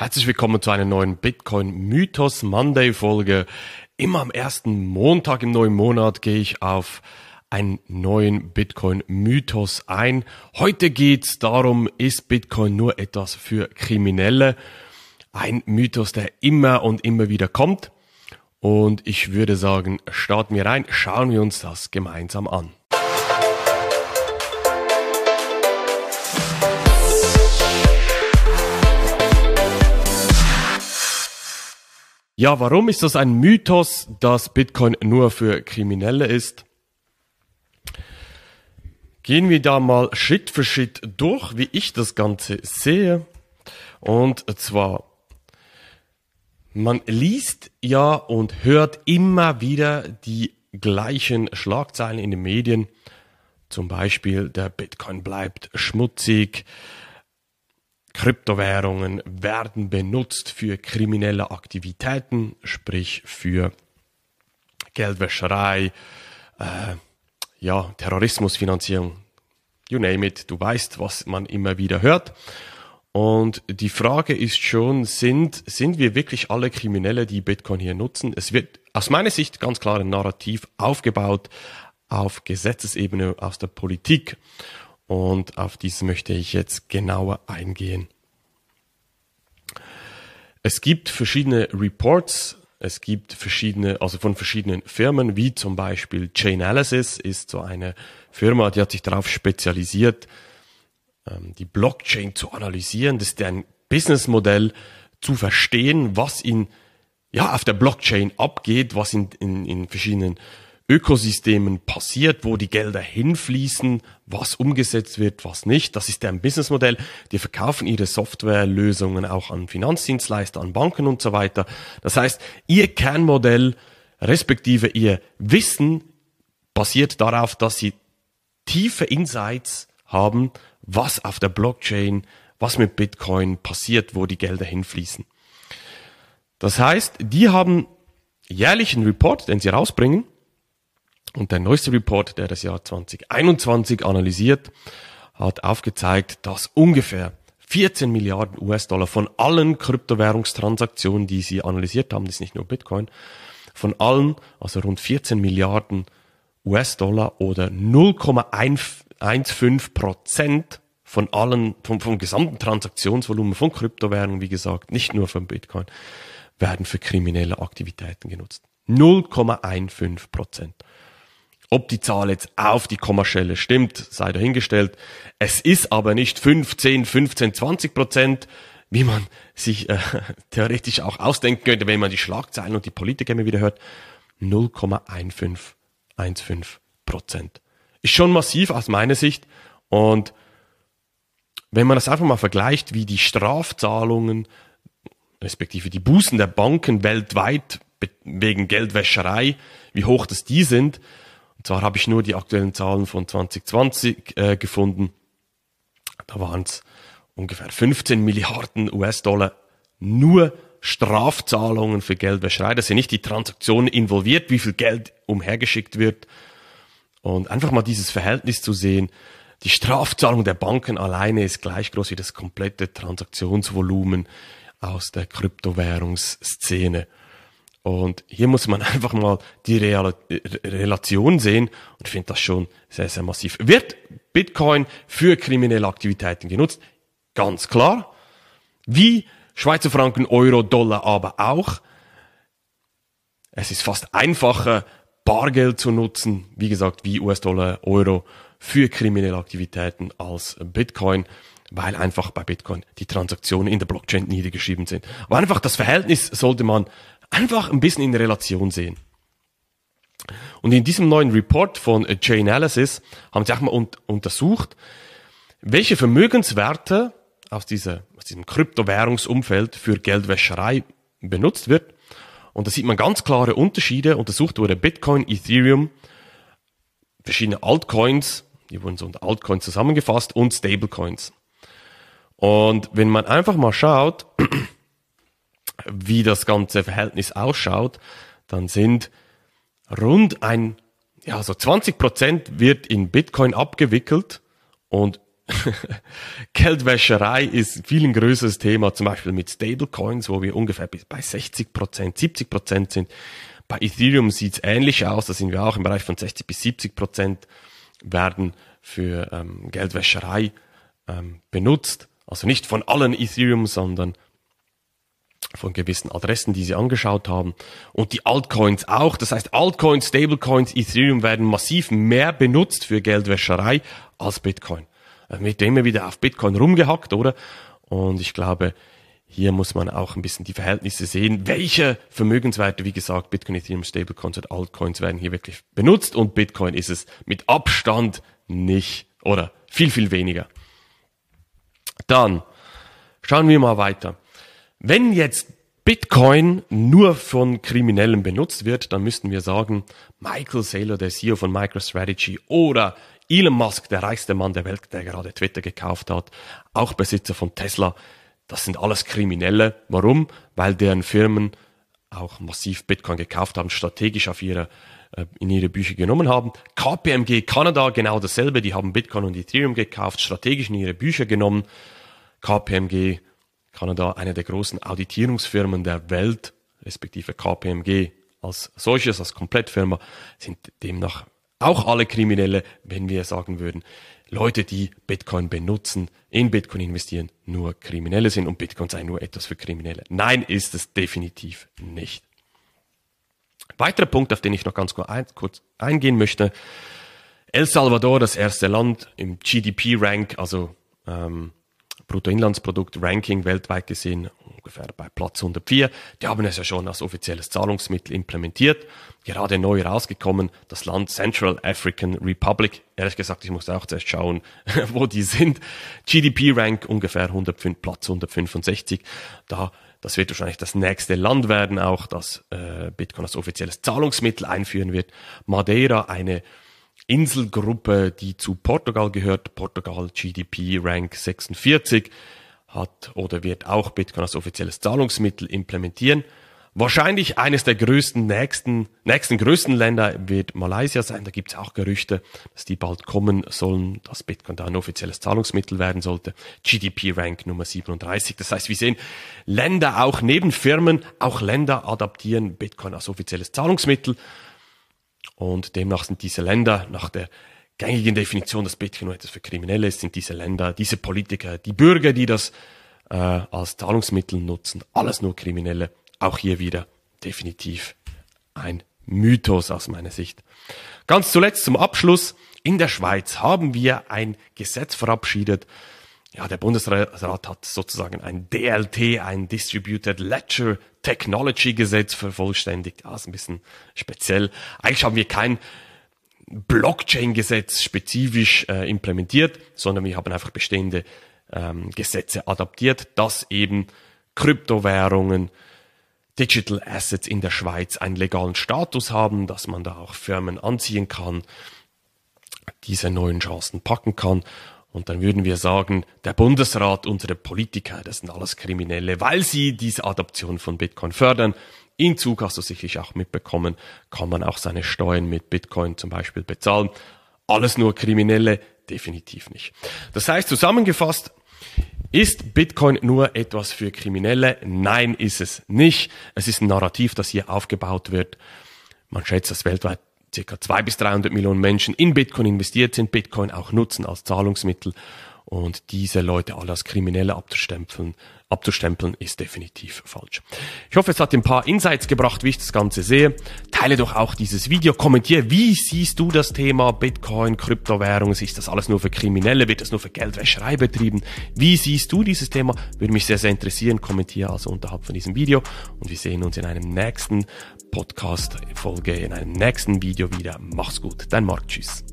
Herzlich willkommen zu einer neuen Bitcoin Mythos Monday Folge. Immer am ersten Montag im neuen Monat gehe ich auf einen neuen Bitcoin Mythos ein. Heute geht's darum, ist Bitcoin nur etwas für Kriminelle? Ein Mythos, der immer und immer wieder kommt. Und ich würde sagen, starten wir rein, schauen wir uns das gemeinsam an. Ja, warum ist das ein Mythos, dass Bitcoin nur für Kriminelle ist? Gehen wir da mal Schritt für Schritt durch, wie ich das Ganze sehe. Und zwar, man liest ja und hört immer wieder die gleichen Schlagzeilen in den Medien. Zum Beispiel, der Bitcoin bleibt schmutzig, Kryptowährungen werden benutzt für kriminelle Aktivitäten, sprich für Geldwäscherei, äh, ja, Terrorismusfinanzierung, you name it, du weißt, was man immer wieder hört. Und die Frage ist schon, sind, sind wir wirklich alle Kriminelle, die Bitcoin hier nutzen? Es wird aus meiner Sicht ganz klar ein Narrativ aufgebaut auf Gesetzesebene aus der Politik. Und auf dies möchte ich jetzt genauer eingehen. Es gibt verschiedene Reports, es gibt verschiedene, also von verschiedenen Firmen, wie zum Beispiel Chainalysis ist so eine Firma, die hat sich darauf spezialisiert, ähm, die Blockchain zu analysieren, das ist deren Businessmodell zu verstehen, was in, ja, auf der Blockchain abgeht, was in, in, in verschiedenen Ökosystemen passiert, wo die Gelder hinfließen, was umgesetzt wird, was nicht. Das ist deren Businessmodell. Die verkaufen ihre Softwarelösungen auch an Finanzdienstleister, an Banken und so weiter. Das heißt, ihr Kernmodell respektive ihr Wissen basiert darauf, dass sie tiefe Insights haben, was auf der Blockchain, was mit Bitcoin passiert, wo die Gelder hinfließen. Das heißt, die haben jährlichen Report, den sie rausbringen, und der neueste Report, der das Jahr 2021 analysiert, hat aufgezeigt, dass ungefähr 14 Milliarden US-Dollar von allen Kryptowährungstransaktionen, die sie analysiert haben, das ist nicht nur Bitcoin, von allen, also rund 14 Milliarden US-Dollar oder 0,15 Prozent von allen, vom, vom gesamten Transaktionsvolumen von Kryptowährungen, wie gesagt, nicht nur von Bitcoin, werden für kriminelle Aktivitäten genutzt. 0,15 Prozent. Ob die Zahl jetzt auf die Kommastelle stimmt, sei dahingestellt. Es ist aber nicht 15, 15, 20 Prozent, wie man sich äh, theoretisch auch ausdenken könnte, wenn man die Schlagzeilen und die Politiker immer wieder hört. 0,1515 Prozent. Ist schon massiv aus meiner Sicht. Und wenn man das einfach mal vergleicht, wie die Strafzahlungen, respektive die Bußen der Banken weltweit wegen Geldwäscherei, wie hoch das die sind, und zwar habe ich nur die aktuellen Zahlen von 2020 äh, gefunden. Da waren es ungefähr 15 Milliarden US-Dollar nur Strafzahlungen für Geldwäscherei. Das sind nicht die Transaktionen involviert, wie viel Geld umhergeschickt wird. Und einfach mal dieses Verhältnis zu sehen. Die Strafzahlung der Banken alleine ist gleich groß wie das komplette Transaktionsvolumen aus der Kryptowährungsszene. Und hier muss man einfach mal die Real Relation sehen und finde das schon sehr, sehr massiv. Wird Bitcoin für kriminelle Aktivitäten genutzt? Ganz klar. Wie Schweizer Franken, Euro, Dollar aber auch. Es ist fast einfacher, Bargeld zu nutzen, wie gesagt, wie US-Dollar, Euro für kriminelle Aktivitäten als Bitcoin, weil einfach bei Bitcoin die Transaktionen in der Blockchain niedergeschrieben sind. Aber einfach das Verhältnis sollte man einfach ein bisschen in Relation sehen. Und in diesem neuen Report von Chainalysis haben sie auch mal un untersucht, welche Vermögenswerte aus, dieser, aus diesem Kryptowährungsumfeld für Geldwäscherei benutzt wird. Und da sieht man ganz klare Unterschiede. Untersucht wurde Bitcoin, Ethereum, verschiedene Altcoins, die wurden so unter Altcoins zusammengefasst und Stablecoins. Und wenn man einfach mal schaut, wie das ganze Verhältnis ausschaut, dann sind rund ein, ja, so 20 Prozent wird in Bitcoin abgewickelt und Geldwäscherei ist ein viel größeres Thema, zum Beispiel mit Stablecoins, wo wir ungefähr bei 60 Prozent, 70 Prozent sind. Bei Ethereum sieht es ähnlich aus, da sind wir auch im Bereich von 60 bis 70 Prozent werden für ähm, Geldwäscherei ähm, benutzt. Also nicht von allen Ethereum, sondern von gewissen Adressen, die sie angeschaut haben. Und die Altcoins auch. Das heißt, Altcoins, Stablecoins, Ethereum werden massiv mehr benutzt für Geldwäscherei als Bitcoin. Äh, wird immer wieder auf Bitcoin rumgehackt, oder? Und ich glaube, hier muss man auch ein bisschen die Verhältnisse sehen. Welche Vermögenswerte, wie gesagt, Bitcoin, Ethereum, Stablecoins und Altcoins werden hier wirklich benutzt und Bitcoin ist es mit Abstand nicht oder viel, viel weniger. Dann schauen wir mal weiter. Wenn jetzt Bitcoin nur von Kriminellen benutzt wird, dann müssten wir sagen, Michael Saylor, der CEO von MicroStrategy oder Elon Musk, der reichste Mann der Welt, der gerade Twitter gekauft hat, auch Besitzer von Tesla, das sind alles Kriminelle. Warum? Weil deren Firmen auch massiv Bitcoin gekauft haben, strategisch auf ihre, äh, in ihre Bücher genommen haben. KPMG Kanada genau dasselbe, die haben Bitcoin und Ethereum gekauft, strategisch in ihre Bücher genommen. KPMG Kanada, eine der großen Auditierungsfirmen der Welt, respektive KPMG als solches, als Komplettfirma, sind demnach auch alle Kriminelle, wenn wir sagen würden, Leute, die Bitcoin benutzen, in Bitcoin investieren, nur Kriminelle sind und Bitcoin sei nur etwas für Kriminelle. Nein, ist es definitiv nicht. Weiterer Punkt, auf den ich noch ganz kurz eingehen möchte. El Salvador, das erste Land im GDP-Rank, also ähm, Bruttoinlandsprodukt-Ranking weltweit gesehen, ungefähr bei Platz 104. Die haben es ja schon als offizielles Zahlungsmittel implementiert. Gerade neu rausgekommen, das Land Central African Republic. Ehrlich gesagt, ich muss auch zuerst schauen, wo die sind. GDP-Rank ungefähr 105, Platz 165. Da das wird wahrscheinlich das nächste Land werden, auch das äh, Bitcoin als offizielles Zahlungsmittel einführen wird. Madeira, eine Inselgruppe, die zu Portugal gehört, Portugal GDP Rank 46, hat oder wird auch Bitcoin als offizielles Zahlungsmittel implementieren. Wahrscheinlich eines der größten, nächsten, nächsten größten Länder wird Malaysia sein. Da gibt es auch Gerüchte, dass die bald kommen sollen, dass Bitcoin da ein offizielles Zahlungsmittel werden sollte. GDP-Rank Nummer 37. Das heißt, wir sehen Länder auch neben Firmen, auch Länder adaptieren Bitcoin als offizielles Zahlungsmittel. Und demnach sind diese Länder nach der gängigen Definition, dass Bitcoin nur etwas für Kriminelle ist, sind diese Länder, diese Politiker, die Bürger, die das äh, als Zahlungsmittel nutzen, alles nur Kriminelle. Auch hier wieder definitiv ein Mythos aus meiner Sicht. Ganz zuletzt zum Abschluss. In der Schweiz haben wir ein Gesetz verabschiedet. Ja, der Bundesrat hat sozusagen ein DLT, ein Distributed Ledger Technology Gesetz vervollständigt. Ja, ist ein bisschen speziell. Eigentlich haben wir kein Blockchain-Gesetz spezifisch äh, implementiert, sondern wir haben einfach bestehende ähm, Gesetze adaptiert, dass eben Kryptowährungen, Digital Assets in der Schweiz einen legalen Status haben, dass man da auch Firmen anziehen kann, diese neuen Chancen packen kann. Und dann würden wir sagen, der Bundesrat, unsere Politiker, das sind alles Kriminelle, weil sie diese Adoption von Bitcoin fördern. In Zug hast du sicherlich auch mitbekommen, kann man auch seine Steuern mit Bitcoin zum Beispiel bezahlen. Alles nur Kriminelle? Definitiv nicht. Das heißt, zusammengefasst, ist Bitcoin nur etwas für Kriminelle? Nein, ist es nicht. Es ist ein Narrativ, das hier aufgebaut wird. Man schätzt, dass weltweit ca. 200 bis 300 Millionen Menschen in Bitcoin investiert sind, Bitcoin auch nutzen als Zahlungsmittel und diese Leute alle als Kriminelle abzustempeln, abzustempeln, ist definitiv falsch. Ich hoffe, es hat ein paar Insights gebracht, wie ich das Ganze sehe. Teile doch auch dieses Video, kommentiere, wie siehst du das Thema Bitcoin, Kryptowährungen? Ist das alles nur für Kriminelle? Wird das nur für Geldwäscherei betrieben? Wie siehst du dieses Thema? Würde mich sehr, sehr interessieren. Kommentiere also unterhalb von diesem Video und wir sehen uns in einem nächsten Podcast-Folge, in einem nächsten Video wieder. Mach's gut, dein Marc, tschüss.